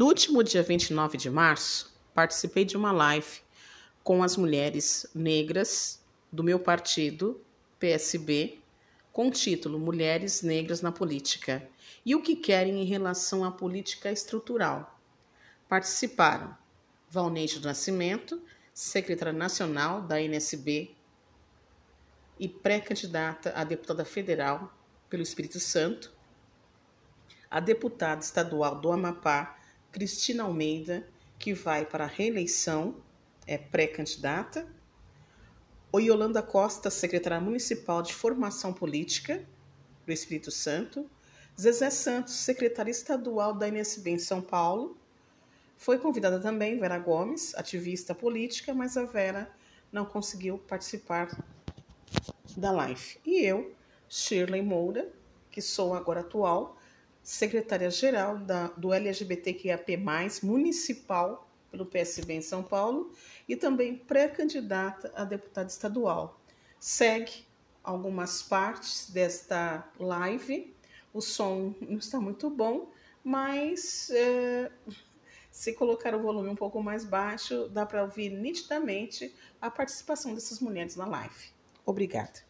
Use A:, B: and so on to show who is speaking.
A: No último dia 29 de março, participei de uma live com as mulheres negras do meu partido, PSB, com o título Mulheres Negras na Política e o que querem em relação à política estrutural. Participaram Valneide do Nascimento, secretária nacional da NSB e pré-candidata a deputada federal pelo Espírito Santo, a deputada estadual do Amapá, Cristina Almeida, que vai para a reeleição, é pré-candidata, Yolanda Costa, secretária municipal de formação política do Espírito Santo, Zezé Santos, secretária estadual da NSB em São Paulo, foi convidada também Vera Gomes, ativista política, mas a Vera não conseguiu participar da live. E eu, Shirley Moura, que sou agora atual secretária-geral do LGBTQIAP+, municipal pelo PSB em São Paulo e também pré-candidata a deputada estadual. Segue algumas partes desta live. O som não está muito bom, mas é, se colocar o volume um pouco mais baixo, dá para ouvir nitidamente a participação dessas mulheres na live. Obrigada.